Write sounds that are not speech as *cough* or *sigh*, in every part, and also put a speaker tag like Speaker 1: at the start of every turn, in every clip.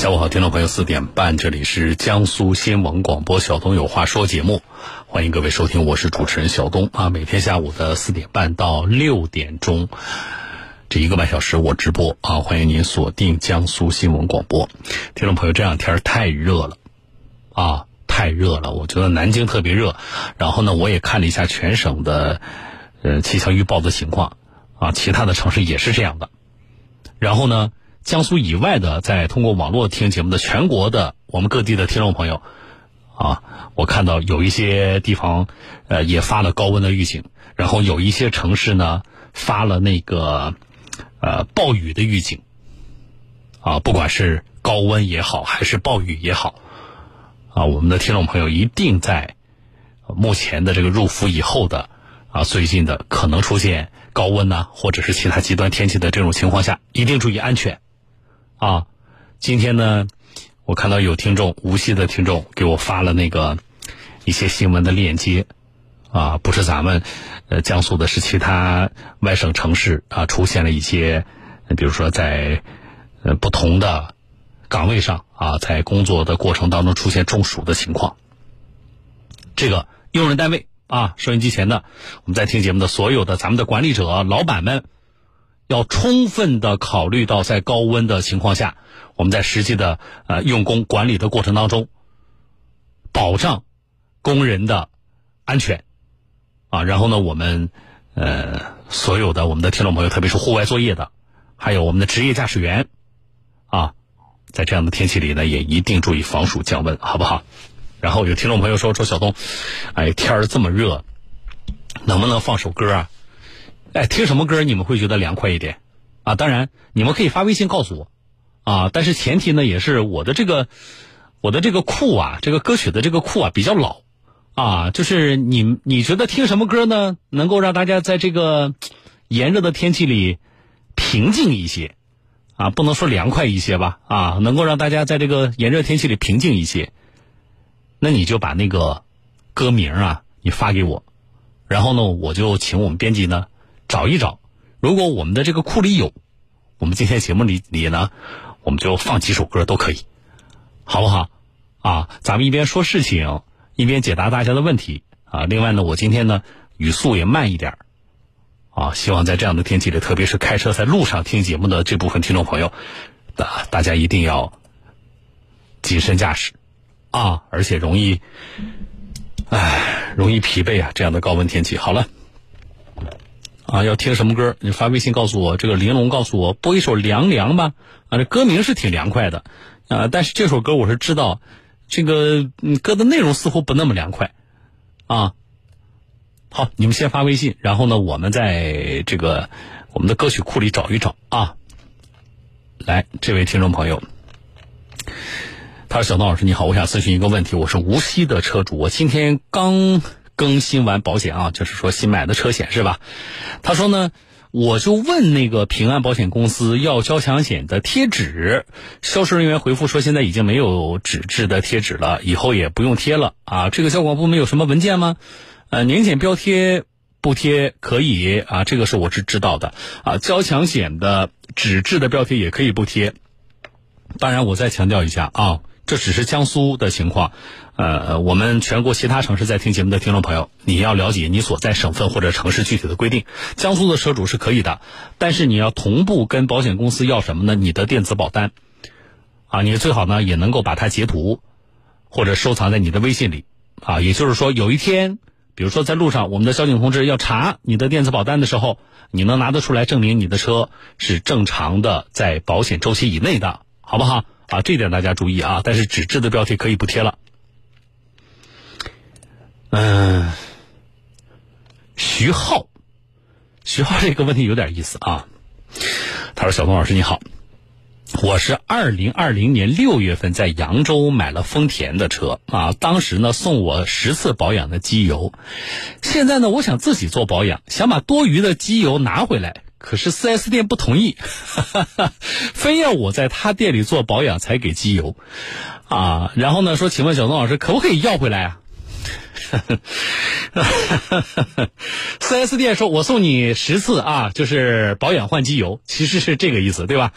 Speaker 1: 下午好，听众朋友，四点半，这里是江苏新闻广播小东有话说节目，欢迎各位收听，我是主持人小东啊。每天下午的四点半到六点钟，这一个半小时我直播啊，欢迎您锁定江苏新闻广播。听众朋友，这两天太热了啊，太热了，我觉得南京特别热。然后呢，我也看了一下全省的呃气象预报的情况啊，其他的城市也是这样的。然后呢？江苏以外的，在通过网络听节目的全国的我们各地的听众朋友，啊，我看到有一些地方，呃，也发了高温的预警，然后有一些城市呢发了那个，呃，暴雨的预警，啊，不管是高温也好，还是暴雨也好，啊，我们的听众朋友一定在目前的这个入伏以后的，啊，最近的可能出现高温呢，或者是其他极端天气的这种情况下，一定注意安全。啊，今天呢，我看到有听众无锡的听众给我发了那个一些新闻的链接，啊，不是咱们呃江苏的，是其他外省城市啊出现了一些，比如说在呃不同的岗位上啊，在工作的过程当中出现中暑的情况。这个用人单位啊，收音机前的我们在听节目的所有的咱们的管理者老板们。要充分的考虑到，在高温的情况下，我们在实际的呃用工管理的过程当中，保障工人的安全啊。然后呢，我们呃所有的我们的听众朋友，特别是户外作业的，还有我们的职业驾驶员啊，在这样的天气里呢，也一定注意防暑降温，好不好？然后有听众朋友说说小东，哎，天儿这么热，能不能放首歌啊？哎，听什么歌你们会觉得凉快一点？啊，当然你们可以发微信告诉我，啊，但是前提呢也是我的这个我的这个库啊，这个歌曲的这个库啊比较老，啊，就是你你觉得听什么歌呢，能够让大家在这个炎热的天气里平静一些，啊，不能说凉快一些吧，啊，能够让大家在这个炎热天气里平静一些，那你就把那个歌名啊你发给我，然后呢我就请我们编辑呢。找一找，如果我们的这个库里有，我们今天节目里里呢，我们就放几首歌都可以，好不好？啊，咱们一边说事情，一边解答大家的问题啊。另外呢，我今天呢语速也慢一点啊，希望在这样的天气里，特别是开车在路上听节目的这部分听众朋友，大大家一定要谨慎驾驶啊，而且容易，唉，容易疲惫啊，这样的高温天气。好了。啊，要听什么歌？你发微信告诉我。这个玲珑告诉我播一首《凉凉》吧。啊，这歌名是挺凉快的，啊，但是这首歌我是知道，这个歌的内容似乎不那么凉快，啊。好，你们先发微信，然后呢，我们在这个我们的歌曲库里找一找啊。来，这位听众朋友，他说：“小东老师你好，我想咨询一个问题。我是无锡的车主，我今天刚。”更新完保险啊，就是说新买的车险是吧？他说呢，我就问那个平安保险公司要交强险的贴纸，销售人员回复说现在已经没有纸质的贴纸了，以后也不用贴了啊。这个交管部门有什么文件吗？呃，年检标贴不贴可以啊，这个是我是知道的啊。交强险的纸质的标贴也可以不贴。当然，我再强调一下啊。这只是江苏的情况，呃，我们全国其他城市在听节目的听众朋友，你要了解你所在省份或者城市具体的规定。江苏的车主是可以的，但是你要同步跟保险公司要什么呢？你的电子保单，啊，你最好呢也能够把它截图，或者收藏在你的微信里，啊，也就是说有一天，比如说在路上，我们的交警同志要查你的电子保单的时候，你能拿得出来证明你的车是正常的在保险周期以内的，好不好？啊，这点大家注意啊！但是纸质的标题可以不贴了。嗯，徐浩，徐浩这个问题有点意思啊。他说：“小东老师你好，我是二零二零年六月份在扬州买了丰田的车啊，当时呢送我十次保养的机油，现在呢我想自己做保养，想把多余的机油拿回来。”可是 4S 店不同意，哈哈哈非要我在他店里做保养才给机油，啊，然后呢说，请问小东老师可不可以要回来啊 *laughs* 哈？4S 店说我送你十次啊，就是保养换机油，其实是这个意思对吧？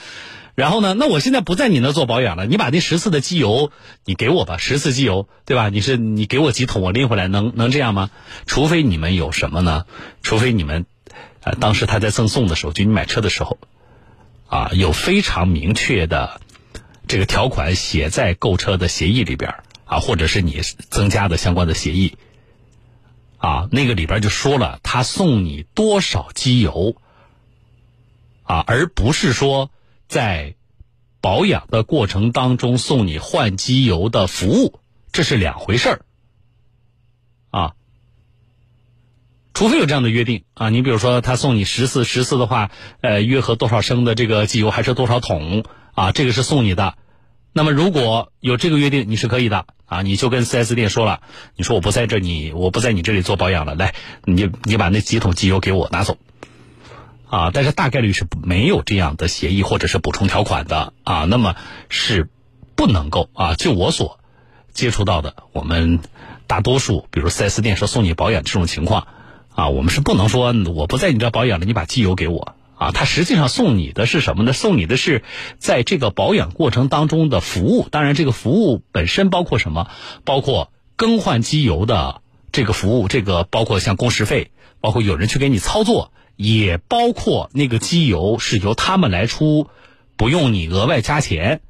Speaker 1: 然后呢，那我现在不在你那做保养了，你把那十次的机油你给我吧，十次机油，对吧？你是你给我几桶，我拎回来，能能这样吗？除非你们有什么呢？除非你们，呃，当时他在赠送的时候，就你买车的时候，啊，有非常明确的这个条款写在购车的协议里边啊，或者是你增加的相关的协议，啊，那个里边就说了，他送你多少机油，啊，而不是说。在保养的过程当中送你换机油的服务，这是两回事儿啊。除非有这样的约定啊，你比如说他送你十次，十次的话，呃，约合多少升的这个机油还是多少桶啊？这个是送你的。那么如果有这个约定，你是可以的啊，你就跟四 S 店说了，你说我不在这，你我不在你这里做保养了，来，你你把那几桶机油给我拿走。啊，但是大概率是没有这样的协议或者是补充条款的啊，那么是不能够啊。就我所接触到的，我们大多数，比如四 S 店说送你保养这种情况啊，我们是不能说我不在你这保养了，你把机油给我啊。他实际上送你的是什么呢？送你的是在这个保养过程当中的服务。当然，这个服务本身包括什么？包括更换机油的这个服务，这个包括像工时费，包括有人去给你操作。也包括那个机油是由他们来出，不用你额外加钱，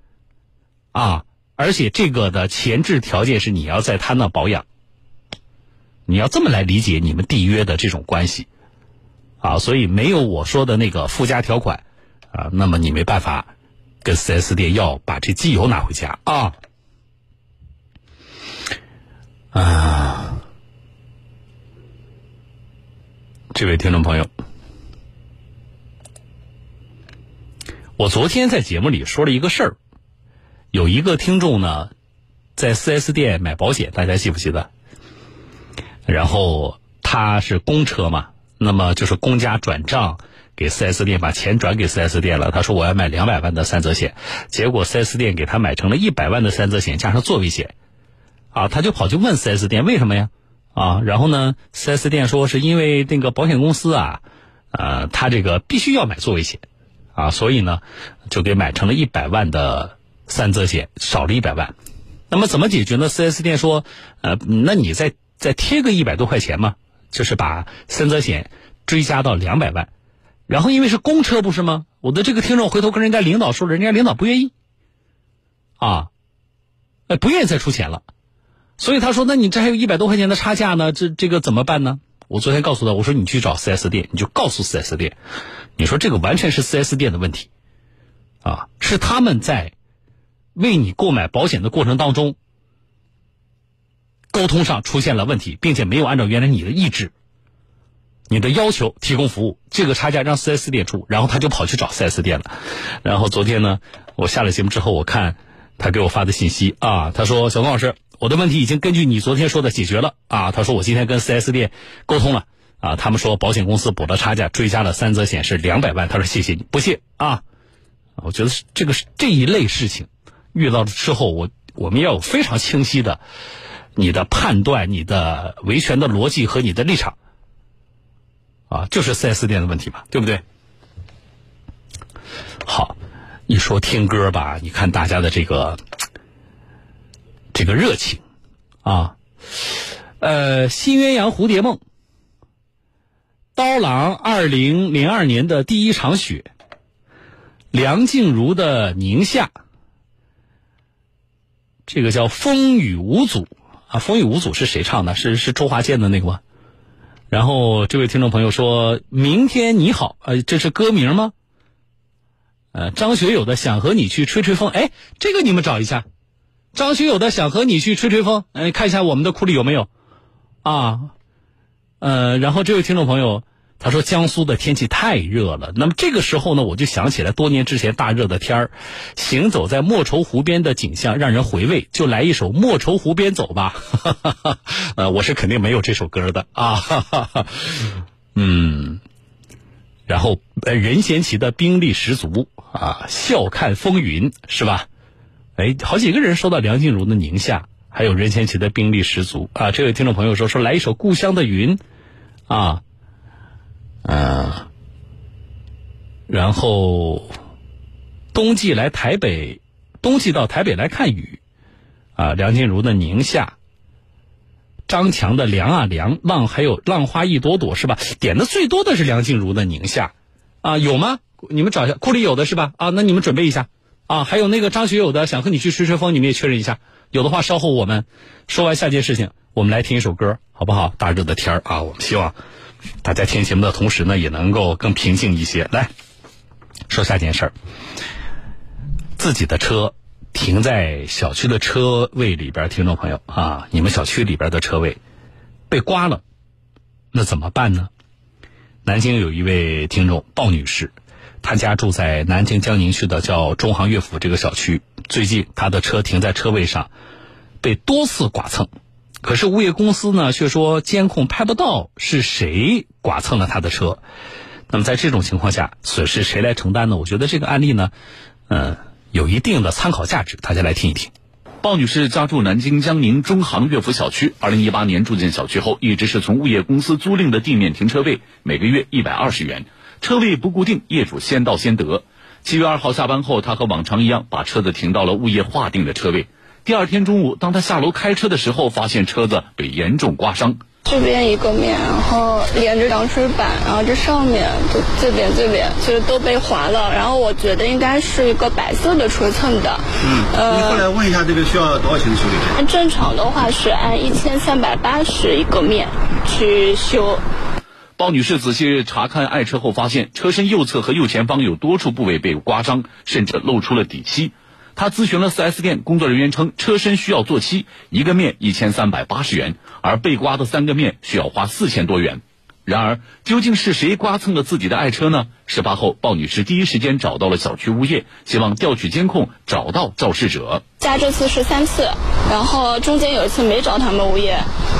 Speaker 1: 啊，而且这个的前置条件是你要在他那保养，你要这么来理解你们缔约的这种关系，啊，所以没有我说的那个附加条款，啊，那么你没办法跟四 S 店要把这机油拿回家啊，啊，这位听众朋友。我昨天在节目里说了一个事儿，有一个听众呢，在四 S 店买保险，大家记不记得？然后他是公车嘛，那么就是公家转账给四 S 店，把钱转给四 S 店了。他说我要买两百万的三责险，结果四 S 店给他买成了一百万的三责险加上座位险，啊，他就跑去问四 S 店为什么呀？啊，然后呢，四 S 店说是因为那个保险公司啊，呃，他这个必须要买座位险。啊，所以呢，就给买成了一百万的三责险，少了一百万。那么怎么解决呢？四 S 店说，呃，那你再再贴个一百多块钱嘛，就是把三责险追加到两百万。然后因为是公车不是吗？我的这个听众回头跟人家领导说了，人家领导不愿意，啊，哎，不愿意再出钱了。所以他说，那你这还有一百多块钱的差价呢，这这个怎么办呢？我昨天告诉他，我说你去找四 S 店，你就告诉四 S 店。你说这个完全是 4S 店的问题，啊，是他们在为你购买保险的过程当中沟通上出现了问题，并且没有按照原来你的意志、你的要求提供服务，这个差价让 4S 店出，然后他就跑去找 4S 店了。然后昨天呢，我下了节目之后，我看他给我发的信息啊，他说：“小东老师，我的问题已经根据你昨天说的解决了啊。”他说：“我今天跟 4S 店沟通了。”啊，他们说保险公司补了差价，追加了三责险是两百万。他说谢谢你，不谢啊。我觉得是这个这一类事情遇到之后，我我们要有非常清晰的你的判断、你的维权的逻辑和你的立场啊，就是四 S 店的问题嘛，对不对？好，你说听歌吧，你看大家的这个这个热情啊，呃，新鸳鸯蝴蝶梦。刀郎二零零二年的第一场雪，梁静茹的宁夏，这个叫风雨无阻啊，风雨无阻是谁唱的？是是周华健的那个吗？然后这位听众朋友说明天你好，呃，这是歌名吗？呃，张学友的想和你去吹吹风，哎，这个你们找一下，张学友的想和你去吹吹风，哎，看一下我们的库里有没有啊？呃，然后这位听众朋友他说江苏的天气太热了，那么这个时候呢，我就想起来多年之前大热的天儿，行走在莫愁湖边的景象让人回味，就来一首《莫愁湖边走》吧。*laughs* 呃，我是肯定没有这首歌的啊。*laughs* 嗯，然后呃任贤齐的兵力十足啊，笑看风云是吧？哎，好几个人说到梁静茹的宁夏，还有任贤齐的兵力十足啊。这位听众朋友说说来一首《故乡的云》。啊，嗯，然后冬季来台北，冬季到台北来看雨，啊，梁静茹的宁夏，张强的凉啊凉，浪还有浪花一朵朵是吧？点的最多的是梁静茹的宁夏，啊，有吗？你们找一下，库里有的是吧？啊，那你们准备一下，啊，还有那个张学友的想和你去吹吹风，你们也确认一下，有的话稍后我们说完下件事情，我们来听一首歌，好不好？大热的天儿啊，我们希望大家听节目的同时呢，也能够更平静一些。来说下件事儿，自己的车停在小区的车位里边，听众朋友啊，你们小区里边的车位被刮了，那怎么办呢？南京有一位听众鲍女士。她家住在南京江宁区的叫中航悦府这个小区。最近她的车停在车位上，被多次剐蹭，可是物业公司呢却说监控拍不到是谁剐蹭了他的车。那么在这种情况下，损失谁来承担呢？我觉得这个案例呢，嗯，有一定的参考价值，大家来听一听。
Speaker 2: 鲍女士家住南京江宁中航悦府小区，二零一八年住进小区后，一直是从物业公司租赁的地面停车位，每个月一百二十元。车位不固定，业主先到先得。七月二号下班后，她和往常一样把车子停到了物业划定的车位。第二天中午，当他下楼开车的时候，发现车子被严重刮伤。
Speaker 3: 这边一个面，然后连着挡水板，然后这上面就这边这边就是都被划了。然后我觉得应该是一个白色的车蹭的。
Speaker 4: 嗯，呃，你过来问一下这个需要多少钱修理？
Speaker 3: 按正常的话是按一千三百八十一个面去修。
Speaker 2: 包女士仔细查看爱车后，发现车身右侧和右前方有多处部位被刮伤，甚至露出了底漆。他咨询了 4S 店工作人员称，车身需要做漆，一个面一千三百八十元，而被刮的三个面需要花四千多元。然而，究竟是谁刮蹭了自己的爱车呢？事发后，鲍女士第一时间找到了小区物业，希望调取监控，找到肇事者。
Speaker 3: 加这次是三次，然后中间有一次没找他们物业，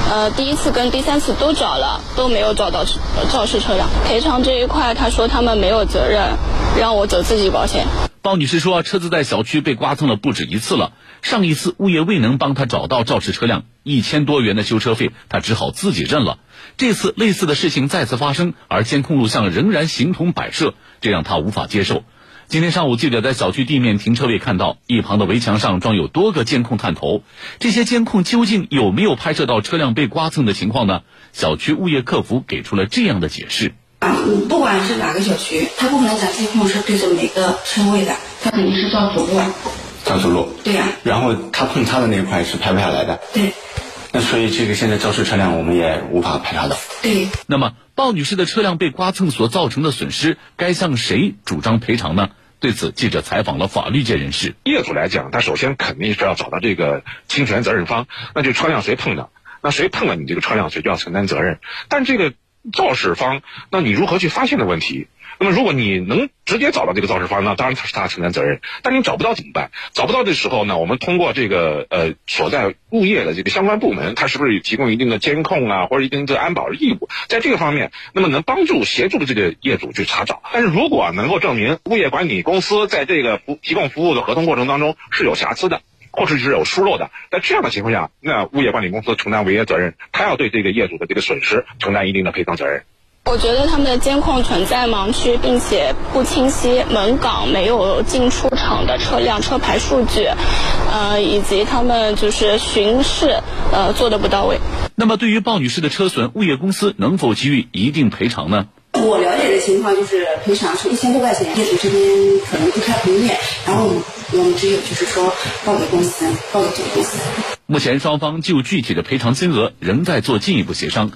Speaker 3: 呃，第一次跟第三次都找了，都没有找到肇事车辆。赔偿这一块，他说他们没有责任，让我走自己保险。
Speaker 2: 鲍女士说，车子在小区被刮蹭了不止一次了。上一次物业未能帮她找到肇事车辆，一千多元的修车费，她只好自己认了。这次类似的事情再次发生，而监控录像仍然形同摆设，这让她无法接受。今天上午，记者在小区地面停车位看到，一旁的围墙上装有多个监控探头。这些监控究竟有没有拍摄到车辆被刮蹭的情况呢？小区物业客服给出了这样的解释。
Speaker 5: 嗯，不管是哪个小区，他不可能讲监控是对着每个车位的，他肯定是照主路。
Speaker 4: 照主路。
Speaker 5: 对呀。
Speaker 4: 然后他碰擦的那一块是拍不下来的。
Speaker 5: 对。
Speaker 4: 那所以这个现在肇事车辆我们也无法排查到。
Speaker 5: 对。
Speaker 2: 那么鲍女士的车辆被刮蹭所造成的损失，该向谁主张赔偿呢？对此，记者采访了法律界人士。
Speaker 6: 业主来讲，他首先肯定是要找到这个侵权责任方，那就车辆谁碰的，那谁碰了你这个车辆，谁就要承担责任。但这个。肇事方，那你如何去发现的问题？那么如果你能直接找到这个肇事方，那当然他是他承担责任。但你找不到怎么办？找不到的时候呢？我们通过这个呃所在物业的这个相关部门，他是不是提供一定的监控啊，或者一定的安保义务？在这个方面，那么能帮助协助这个业主去查找。但是如果能够证明物业管理公司在这个服提供服务的合同过程当中是有瑕疵的。或者是有疏漏的，在这样的情况下，那物业管理公司承担违约责任，他要对这个业主的这个损失承担一定的赔偿责任。
Speaker 3: 我觉得他们的监控存在盲区，并且不清晰，门岗没有进出场的车辆车牌数据，呃，以及他们就是巡视，呃，做的不到位。
Speaker 2: 那么，对于鲍女士的车损，物业公司能否给予一定赔偿呢？
Speaker 5: 我了解的情况就是赔偿是一千多块钱，业主这边可能不太同意，然后我们只有就是说报给公司，报给这个公司。
Speaker 2: 目前双方就具体的赔偿金额仍在做进一步协商。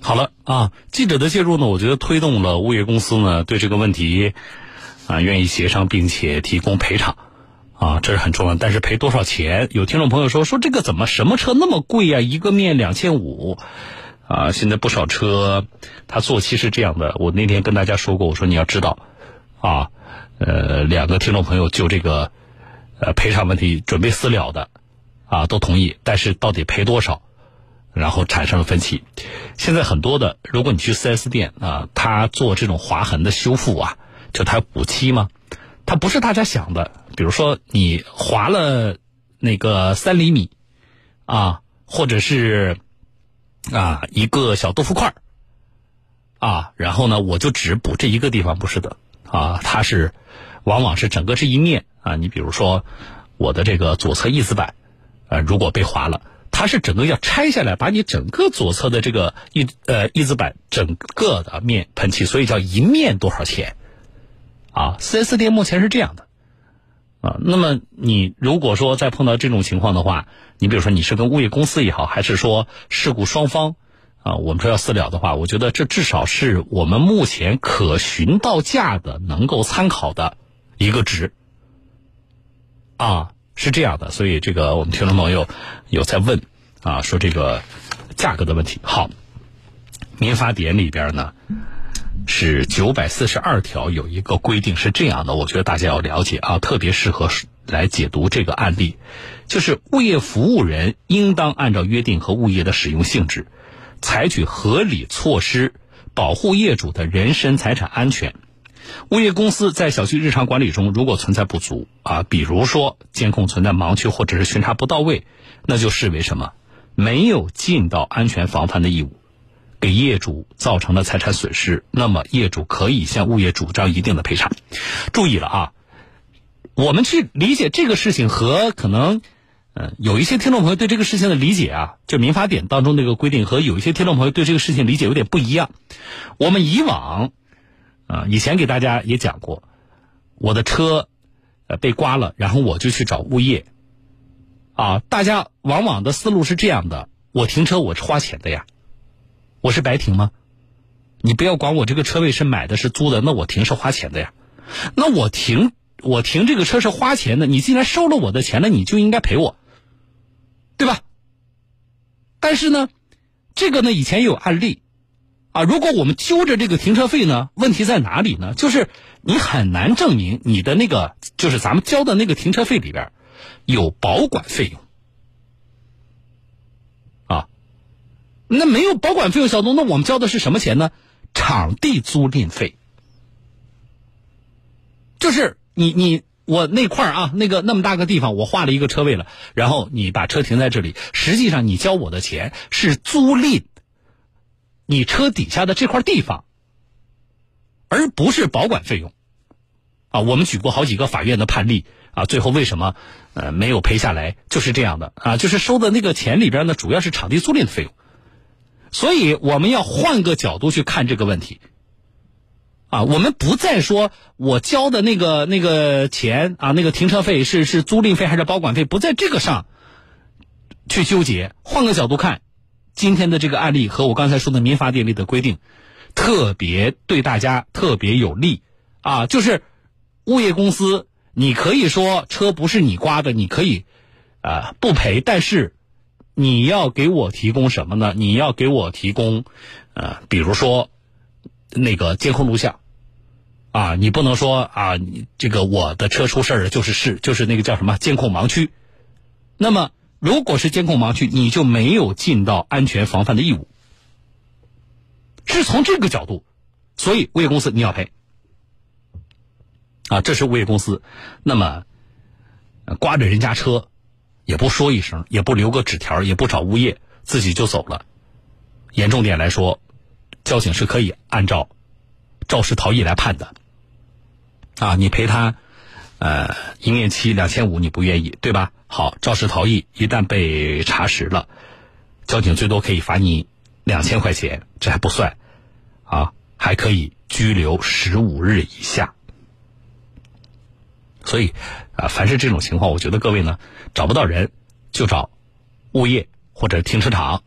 Speaker 1: 好了啊，记者的介入呢，我觉得推动了物业公司呢对这个问题啊愿意协商并且提供赔偿啊，这是很重要。但是赔多少钱？有听众朋友说说这个怎么什么车那么贵呀？一个面两千五。啊，现在不少车，它做漆是这样的。我那天跟大家说过，我说你要知道，啊，呃，两个听众朋友就这个，呃，赔偿问题准备私了的，啊，都同意，但是到底赔多少，然后产生了分歧。现在很多的，如果你去 4S 店啊，他做这种划痕的修复啊，就他补漆吗？他不是大家想的，比如说你划了那个三厘米，啊，或者是。啊，一个小豆腐块儿啊，然后呢，我就只补这一个地方，不是的啊，它是往往是整个这一面啊，你比如说我的这个左侧翼子板，呃，如果被划了，它是整个要拆下来，把你整个左侧的这个翼呃翼子板整个的面喷漆，所以叫一面多少钱？啊，4S 店目前是这样的。啊，那么你如果说再碰到这种情况的话，你比如说你是跟物业公司也好，还是说事故双方啊，我们说要私了的话，我觉得这至少是我们目前可寻到价的能够参考的。一个值啊，是这样的，所以这个我们听众朋友有在问啊，说这个价格的问题。好，民法典里边呢是九百四十二条有一个规定是这样的，我觉得大家要了解啊，特别适合来解读这个案例，就是物业服务人应当按照约定和物业的使用性质，采取合理措施，保护业主的人身财产安全。物业公司在小区日常管理中，如果存在不足啊，比如说监控存在盲区或者是巡查不到位，那就视为什么？没有尽到安全防范的义务，给业主造成了财产损失，那么业主可以向物业主张一定的赔偿。注意了啊，我们去理解这个事情和可能，嗯，有一些听众朋友对这个事情的理解啊，就民法典当中那个规定和有一些听众朋友对这个事情理解有点不一样。我们以往。啊，以前给大家也讲过，我的车呃被刮了，然后我就去找物业。啊，大家往往的思路是这样的：我停车我是花钱的呀，我是白停吗？你不要管我这个车位是买的是租的，那我停是花钱的呀。那我停我停这个车是花钱的，你既然收了我的钱了，你就应该赔我，对吧？但是呢，这个呢以前也有案例。啊，如果我们揪着这个停车费呢，问题在哪里呢？就是你很难证明你的那个，就是咱们交的那个停车费里边有保管费用那没有保管费用，小东，那我们交的是什么钱呢？场地租赁费，就是你你我那块儿啊，那个那么大个地方，我画了一个车位了，然后你把车停在这里，实际上你交我的钱是租赁。你车底下的这块地方，而不是保管费用，啊，我们举过好几个法院的判例啊，最后为什么呃没有赔下来？就是这样的啊，就是收的那个钱里边呢，主要是场地租赁的费用，所以我们要换个角度去看这个问题，啊，我们不再说我交的那个那个钱啊，那个停车费是是租赁费还是保管费，不在这个上去纠结，换个角度看。今天的这个案例和我刚才说的民法典里的规定，特别对大家特别有利啊！就是物业公司，你可以说车不是你刮的，你可以啊不赔，但是你要给我提供什么呢？你要给我提供呃，比如说那个监控录像啊，你不能说啊，这个我的车出事儿就是是就是那个叫什么监控盲区，那么。如果是监控盲区，你就没有尽到安全防范的义务。是从这个角度，所以物业公司你要赔。啊，这是物业公司，那么刮着人家车，也不说一声，也不留个纸条，也不找物业，自己就走了。严重点来说，交警是可以按照肇事逃逸来判的。啊，你赔他呃营业期两千五，你不愿意对吧？好，肇事逃逸一旦被查实了，交警最多可以罚你两千块钱，这还不算，啊，还可以拘留十五日以下。所以，啊，凡是这种情况，我觉得各位呢，找不到人就找物业或者停车场，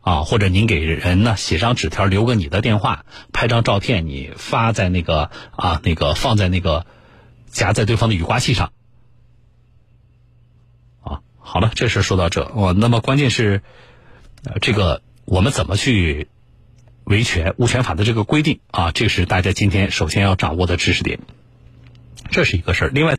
Speaker 1: 啊，或者您给人呢写张纸条，留个你的电话，拍张照片，你发在那个啊那个放在那个夹在对方的雨刮器上。啊好了，这事说到这，哦，那么关键是，呃，这个我们怎么去维权？物权法的这个规定啊，这是大家今天首先要掌握的知识点，这是一个事儿。另外。